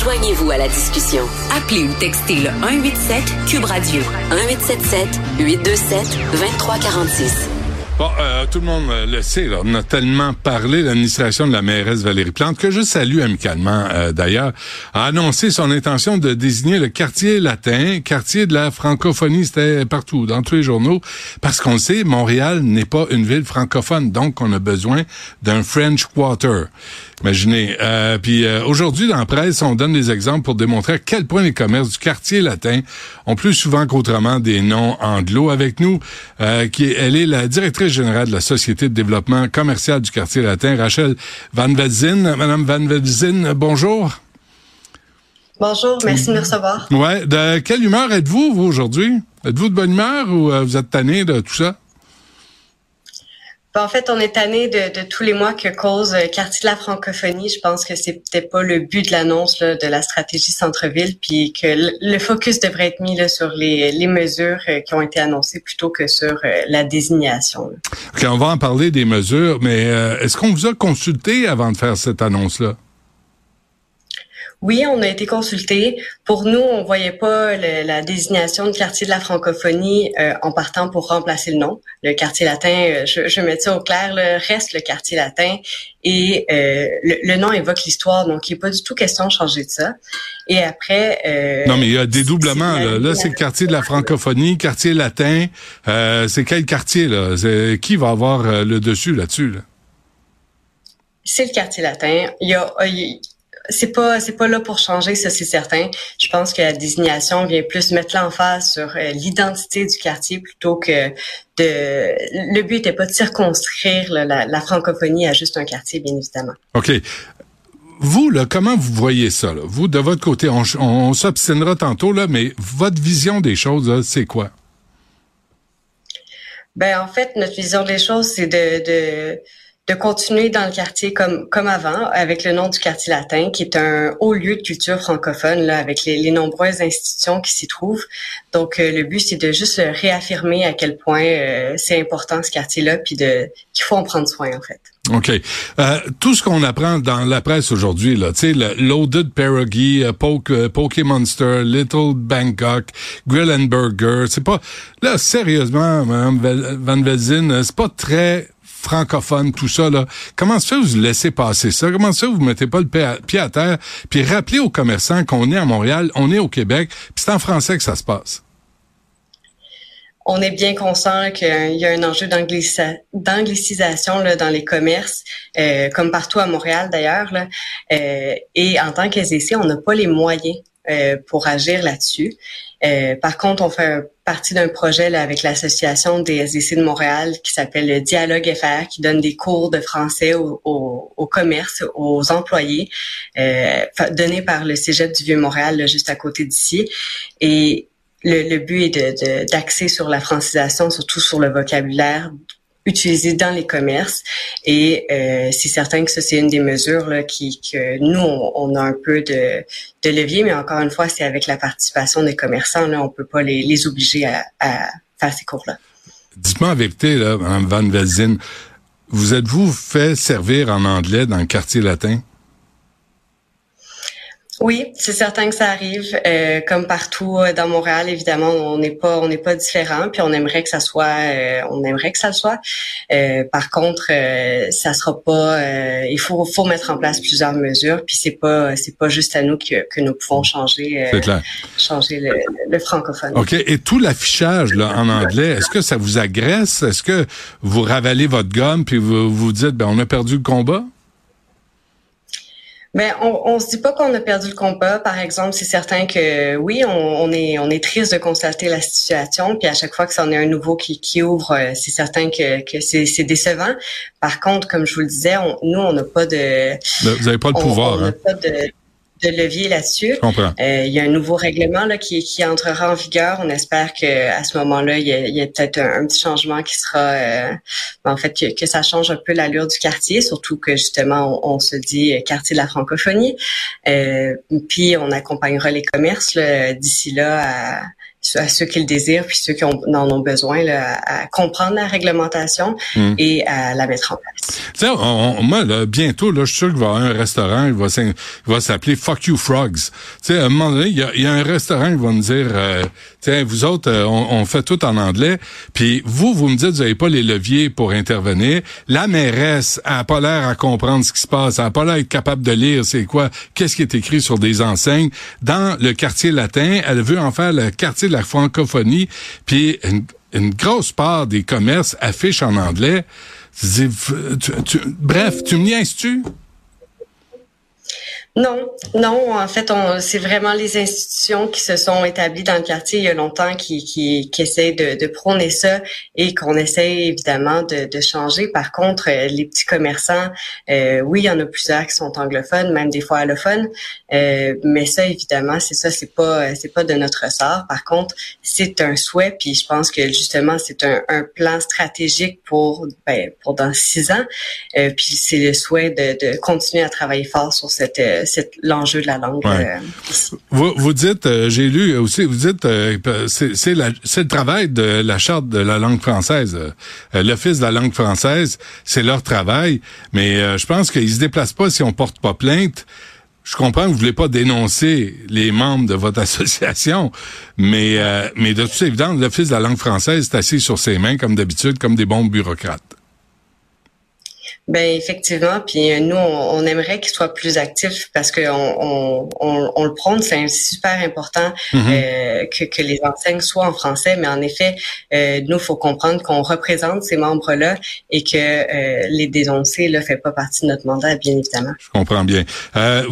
Joignez-vous à la discussion. Appelez ou textez le 187 Cube Radio 1877 827 2346. Bon, euh, tout le monde le sait, là, on a tellement parlé, l'administration de la mairesse Valérie Plante, que je salue amicalement euh, d'ailleurs, a annoncé son intention de désigner le quartier latin, quartier de la francophonie, c'était partout, dans tous les journaux, parce qu'on sait, Montréal n'est pas une ville francophone, donc on a besoin d'un French Quarter. Imaginez. Euh, puis euh, aujourd'hui, dans la presse, on donne des exemples pour démontrer à quel point les commerces du quartier latin ont plus souvent qu'autrement des noms anglo. Avec nous, euh, qui elle est la directrice générale de la Société de développement commercial du quartier latin, Rachel Van Velzen. Madame Van Velzen, bonjour. Bonjour, merci de me recevoir. Ouais, de quelle humeur êtes-vous, vous, aujourd'hui? Êtes-vous de bonne humeur ou vous êtes tanné de tout ça? Ben, en fait, on est tanné de, tous les mois que cause euh, quartier de la francophonie. Je pense que peut-être pas le but de l'annonce de la stratégie centre-ville, puis que le, focus devrait être mis sur les, les, mesures euh, qui ont été annoncées plutôt que sur euh, la désignation. OK, on va en parler des mesures, mais est-ce qu'on vous a consulté avant de faire cette annonce-là? Oui, on a été consulté. Pour nous, on voyait pas la désignation du quartier de la francophonie euh, en partant pour remplacer le nom. Le quartier latin, euh, je, je mets ça au clair, reste le quartier latin et euh, le, nom évoque l'histoire, donc il n'est pas du tout question de changer de ça. Et après... non, mais il y a des doublements. Là, là c'est le quartier de la francophonie, quartier latin. c'est quel quartier? là? Qui va avoir le dessus là-dessus? Là? C'est le quartier latin. Il y a c'est pas c'est pas là pour changer, ça c'est certain. Je pense que la désignation vient plus mettre l'emphase sur euh, l'identité du quartier plutôt que de. Le but n'était pas de circonscrire la, francophonie à juste un quartier, bien évidemment. Ok. Vous, là, comment vous voyez ça? Là? Vous, de votre côté, on, on, s'obstinera tantôt, là, mais votre vision des choses, c'est quoi? Ben, en fait, notre vision des choses, c'est de, de de continuer dans le quartier comme comme avant, avec le nom du quartier latin, qui est un haut lieu de culture francophone, là, avec les, nombreuses institutions qui s'y trouvent. Donc, euh, le but, c'est de juste réaffirmer à quel point euh, c'est important ce quartier-là, puis de qu'il faut en prendre soin, en fait. OK. Euh, tout ce qu'on apprend dans la presse aujourd'hui, là, tu sais, Loaded Pierogi, Poke, Poke Monster, Little Bangkok, Grill and Burger, c'est pas... Là, sérieusement, Mme Van Velzin, c'est pas très francophone, tout ça, là. Comment se fait vous laissez passer ça? Comment se fait vous mettez pas le pied à, terre? Puis rappelez aux commerçants qu'on est à Montréal, on est au Québec, puis c'est en français que ça se passe. On est bien conscient qu'il y a un enjeu d'anglicisation dans les commerces, euh, comme partout à Montréal d'ailleurs. Euh, et en tant qu'SDC, on n'a pas les moyens pour agir là-dessus. Euh, par contre, on fait partie d'un projet là, avec l'association des SDC de Montréal qui s'appelle le Dialogue FR, qui donne des cours de français au, au, commerce, aux employés, euh, donnés par le Cégep du Vieux-Montréal, juste à côté d'ici. Et le, le but est d'axer de, sur la francisation, surtout sur le vocabulaire utilisé dans les commerces. Et euh, c'est certain que ça, c'est une des mesures là, qui, que nous, on, a un peu de, de, levier, mais encore une fois, c'est avec la participation des commerçants. Là, on peut pas les, les obliger à, faire ces cours-là. Dites-moi la vérité, là, Mme Van Velzin, vous êtes-vous fait servir en anglais dans le quartier latin? Oui, c'est certain que ça arrive. Euh, comme partout euh, dans Montréal, évidemment, on n'est pas on n'est pas différent, puis on aimerait que ça soit euh, on aimerait que ça le soit. par contre, ça sera pas. il faut faut mettre en place plusieurs mesures, puis c'est pas c'est pas juste à nous que, que nous pouvons changer changer le, le, francophone. Ok. Et tout l'affichage là en anglais, est-ce que ça vous agresse? Est-ce que vous ravalez votre gomme puis vous vous dites ben on a perdu le combat? Mais on, on se dit pas qu'on a perdu le combat. Par exemple, c'est certain que oui, on, est on est triste de constater la situation. Puis à chaque fois que c'en est un nouveau qui, qui ouvre, euh, c'est certain que, que c'est décevant. Par contre, comme je vous le disais, nous on n'a pas de. Vous n'avez pas le pouvoir. On, hein? pas de, de levier là-dessus. Euh, il y a un nouveau règlement là, qui, qui entrera en vigueur. On espère que à ce moment-là, il y a, a peut-être un, petit changement qui sera, euh, en fait, que, que, ça change un peu l'allure du quartier, surtout que justement, on, se dit euh, quartier de la francophonie. Euh, puis on accompagnera les commerces d'ici là à à ceux qui le désirent, puis ceux qui en ont besoin, là, à, comprendre la réglementation hmm. et à la mettre en place. Tu sais, moi, là, bientôt, là, je suis sûr qu'il va y avoir un restaurant, il va, s'appeler Fuck You Frogs. Tu sais, à un moment donné, il y a, y a, un restaurant qui va me dire, euh, tiens, vous autres, euh, on, fait tout en anglais, puis vous, vous me dites, vous n'avez pas les leviers pour intervenir. La mairesse a pas l'air à comprendre ce qui se passe, elle a pas l'air capable de lire c'est quoi, qu'est-ce qui est écrit sur des enseignes. Dans le quartier latin, elle veut en faire le quartier de la francophonie, puis une, grosse part des commerces affichent en anglais. bref, tu me niaises-tu? Non, non. En fait, c'est vraiment les institutions qui se sont établies dans le quartier il y a longtemps qui, qui, qui essaient de, de prôner ça et qu'on essaie évidemment de, de, changer. Par contre, euh, les petits commerçants, euh, oui, il y en a plusieurs qui sont anglophones, même des fois allophones, euh, mais ça, évidemment, c'est ça, c'est pas, c'est pas de notre sort. Par contre, c'est un souhait, puis je pense que justement, c'est un, un plan stratégique pour, ben, pour dans six ans. Euh, puis c'est le souhait de, de continuer à travailler fort sur cette c'est l'enjeu de la langue. Euh, vous, vous dites, euh, j'ai lu aussi, vous dites, euh, c'est c'est le travail de la charte de la langue française. L'office de la langue française, c'est leur travail, mais je pense qu'ils se déplacent pas si on porte pas plainte. Je comprends que vous voulez pas dénoncer les membres de votre association, mais mais de toute évidence, l'office de la langue française est assis sur ses mains comme d'habitude, comme des bons bureaucrates. Ben effectivement, puis euh, nous on, aimerait qu'il soit plus actif parce que on, on, on, le prône, c'est super important mm-hmm. euh, que, que les enseignes soient en français, mais en effet, euh, nous faut comprendre qu'on représente ces membres-là et que euh, les dénoncer là fait pas partie de notre mandat, bien évidemment. Je comprends bien. Euh,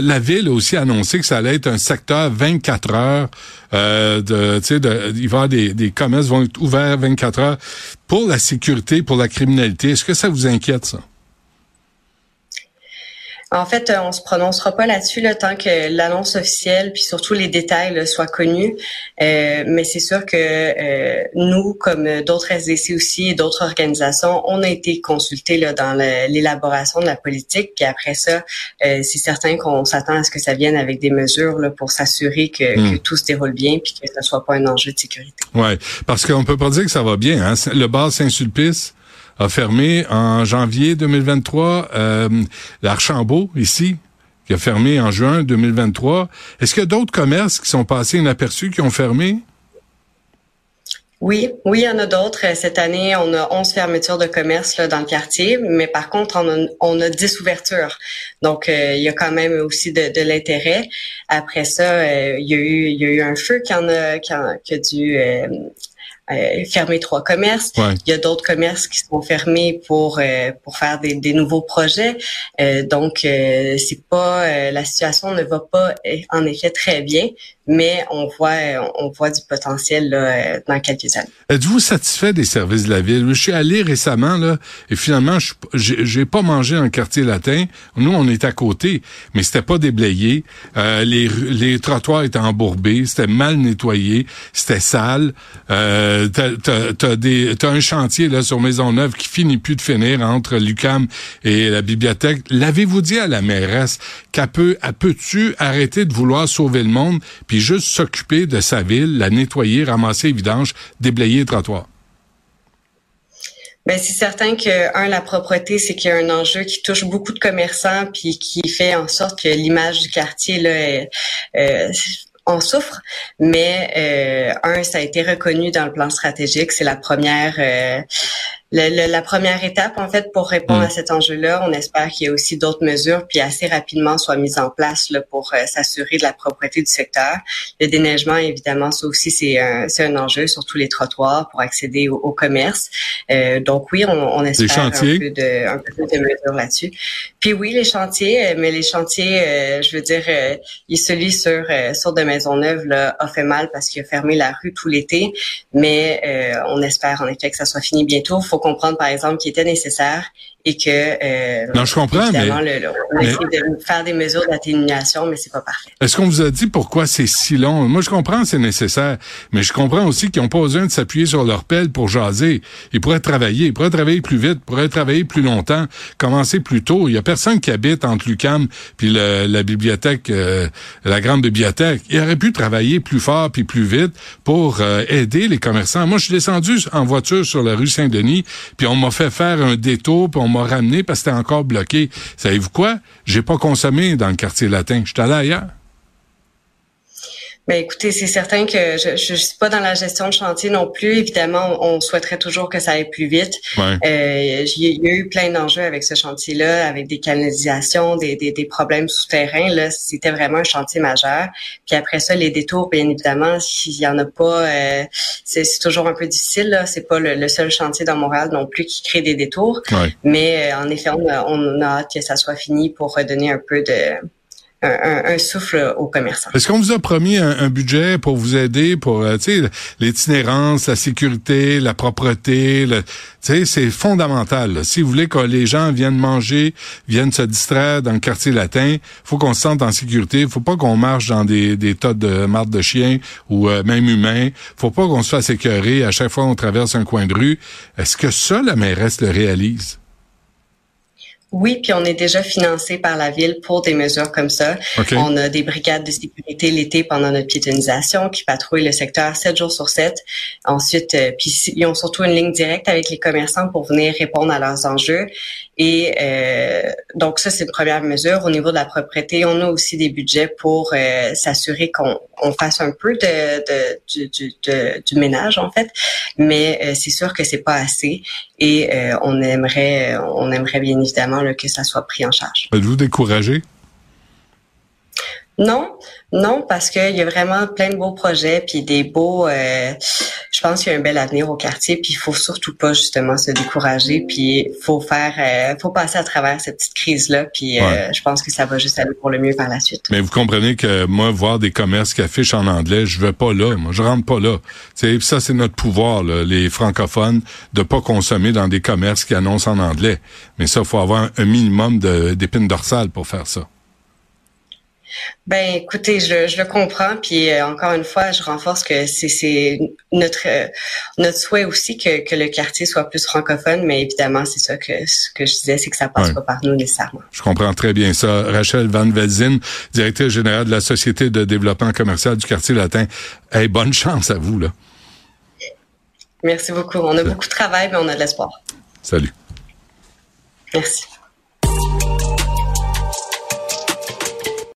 la ville a aussi annoncé que ça allait être un secteur 24 heures euh, de, tu sais, de, il va y avoir des, des commerces vont être ouverts 24 heures pour la sécurité, pour la criminalité. Est-ce que ça vous inquiète, ça? En fait, on se prononcera pas là-dessus le tant que l'annonce officielle, puis surtout les détails soient connus. Euh, mais c'est sûr que euh, nous, comme d'autres SDC aussi et d'autres organisations, on a été consultés là, dans l'élaboration de la politique. Puis après ça, euh, c'est certain qu'on s'attend à ce que ça vienne avec des mesures là, pour s'assurer que, hmm. que, tout se déroule bien puis que ce soit pas un enjeu de sécurité. Ouais, parce qu'on peut pas dire que ça va bien. Hein? Le bar Saint-Sulpice a fermé en janvier 2023. Euh, L'Archambault, ici, qui a fermé en juin 2023. Est-ce qu'il y a d'autres commerces qui sont passés inaperçus, qui ont fermé? Oui, oui, il y en a d'autres. Cette année, on a 11 fermetures de commerce là, dans le quartier, mais par contre, on a, on a 10 ouvertures. Donc, euh, il y a quand même aussi de, l'intérêt. Après ça, euh, il, y a eu, un feu qui, en a, dû euh, euh, fermer trois commerces. Il y a d'autres commerces qui sont fermés pour euh, pour faire des, des nouveaux projets. Euh, donc c'est pas la situation ne va pas en effet très bien, mais on voit on voit du potentiel là, dans quelques années. Êtes-vous satisfait des services de la ville? Je suis allé récemment là et finalement je j'ai pas mangé en quartier latin. Nous on est à côté, mais c'était pas déblayé. les les trottoirs étaient embourbés, c'était mal nettoyé, c'était sale. Euh, euh, t'as, des, un chantier là sur Maisonneuve qui finit plus de finir entre l'UCAM et la bibliothèque. L'avez-vous dit à la mairesse peut, elle peut-tu arrêter de vouloir sauver le monde puis juste s'occuper de sa ville, la nettoyer, ramasser les vidanges, déblayer les trottoirs? Ben c'est certain que un la propreté c'est qu'il y a un enjeu qui touche beaucoup de commerçants puis qui fait en sorte que l'image du quartier là est, euh, on souffre, mais euh, un, ça a été reconnu dans le plan stratégique. C'est la première euh, la première étape, en fait, pour répondre mm. à cet enjeu-là, on espère qu'il y ait aussi d'autres mesures, puis assez rapidement soient mises en place là, pour euh, s'assurer de la propreté du secteur. Le déneigement, évidemment, ça aussi, c'est un, un enjeu sur tous les trottoirs pour accéder au, commerce. Euh, donc oui, on, on espère un peu, de, un peu de mesures là-dessus. Puis oui, les chantiers, euh, mais les chantiers, je veux dire, il celui sur sur de Maisonneuve là, a fait mal parce qu'il a fermé la rue tout l'été, mais on espère en effet que ça soit fini bientôt. Faut comprendre, par exemple, qu'il était nécessaire et que euh, non, je comprends, mais, on essaie de faire des mesures d'atténuation, mais c'est pas parfait. Est-ce qu'on vous a dit pourquoi c'est si long? Moi, je comprends, c'est nécessaire, mais je comprends aussi qu'ils n'ont pas besoin de s'appuyer sur leur pelle pour jaser. Ils pourraient travailler, ils pourraient travailler plus vite, ils pourraient travailler plus longtemps, commencer plus tôt. Il y a personne qui habite entre Lucam puis la bibliothèque, euh, la grande bibliothèque. Il aurait pu travailler plus fort puis plus vite pour euh, aider les commerçants. Moi, je suis descendu en voiture sur la rue Saint-Denis, puis on m'a fait faire un détour, puis on m'a ramené parce que c'était encore bloqué. Savez-vous quoi? J'ai pas consommé dans le quartier latin. Je suis allé ailleurs. Ben écoutez, c'est certain que je, je, suis pas dans la gestion de chantier non plus. Évidemment, on, souhaiterait toujours que ça aille plus vite. Euh, il y a eu plein d'enjeux avec ce chantier-là, avec des canalisations, des, des, des problèmes souterrains. Là, c'était vraiment un chantier majeur. Puis après ça, les détours, bien évidemment, s'il y en a pas, euh, c'est toujours un peu difficile. Là. C'est pas le, seul chantier dans Montréal non plus qui crée des détours. Mais euh, en effet, on a, on a hâte que ça soit fini pour redonner un peu de un, souffle aux commerçants. Est-ce qu'on vous a promis un, budget pour vous aider pour euh, l'itinérance, la sécurité, la propreté, c'est fondamental. Si vous voulez que les gens viennent manger, viennent se distraire dans le quartier latin, faut qu'on se sente en sécurité. Faut pas qu'on marche dans des, des tas de marde de chiens ou euh, même humains. Faut pas qu'on se fasse écœurer à chaque fois qu'on traverse un coin de rue. Est-ce que ça, la mairesse le réalise? Oui, puis on est déjà financé par la ville pour des mesures comme ça. On a des brigades de sécurité l'été pendant notre piétonisation qui patrouillent le secteur 7 jours sur 7. Ensuite, euh, puis ils ont surtout une ligne directe avec les commerçants pour venir répondre à leurs enjeux. Et euh, donc ça, c'est une première mesure. Au niveau de la propriété, on a aussi des budgets pour euh, s'assurer qu'on on fasse un peu de, de du, du, du, ménage en fait, mais euh, c'est sûr que c'est pas assez et on aimerait on aimerait bien évidemment là, que ça soit pris en charge. Êtes-vous découragé? Non, non, parce qu'il y a vraiment plein de beaux projets, puis des beaux. Euh, je pense qu'il y a un bel avenir au quartier, puis il faut surtout pas justement se décourager, puis faut faire, euh, faut passer à travers cette petite crise là, puis euh, je pense que ça va juste aller pour le mieux par la suite. Mais vous comprenez que moi, voir des commerces qui affichent en anglais, je vais pas là, moi je rentre pas là. C'est ça, c'est notre pouvoir, les francophones, de pas consommer dans des commerces qui annoncent en anglais. Mais ça, faut avoir un minimum d'épines dorsales pour faire ça. Ben, écoutez, je, je le comprends, puis euh, encore une fois, je renforce que c'est notre euh, notre souhait aussi que, que le quartier soit plus francophone, mais évidemment, c'est ça que ce que je disais, c'est que ça passe pas par nous nécessairement. Je comprends très bien ça. Rachel Van Velzin, directrice générale de la Société de développement commercial du quartier latin. Hey, bonne chance à vous là. Merci beaucoup. On a beaucoup de travail, mais on a de l'espoir. Salut. Merci.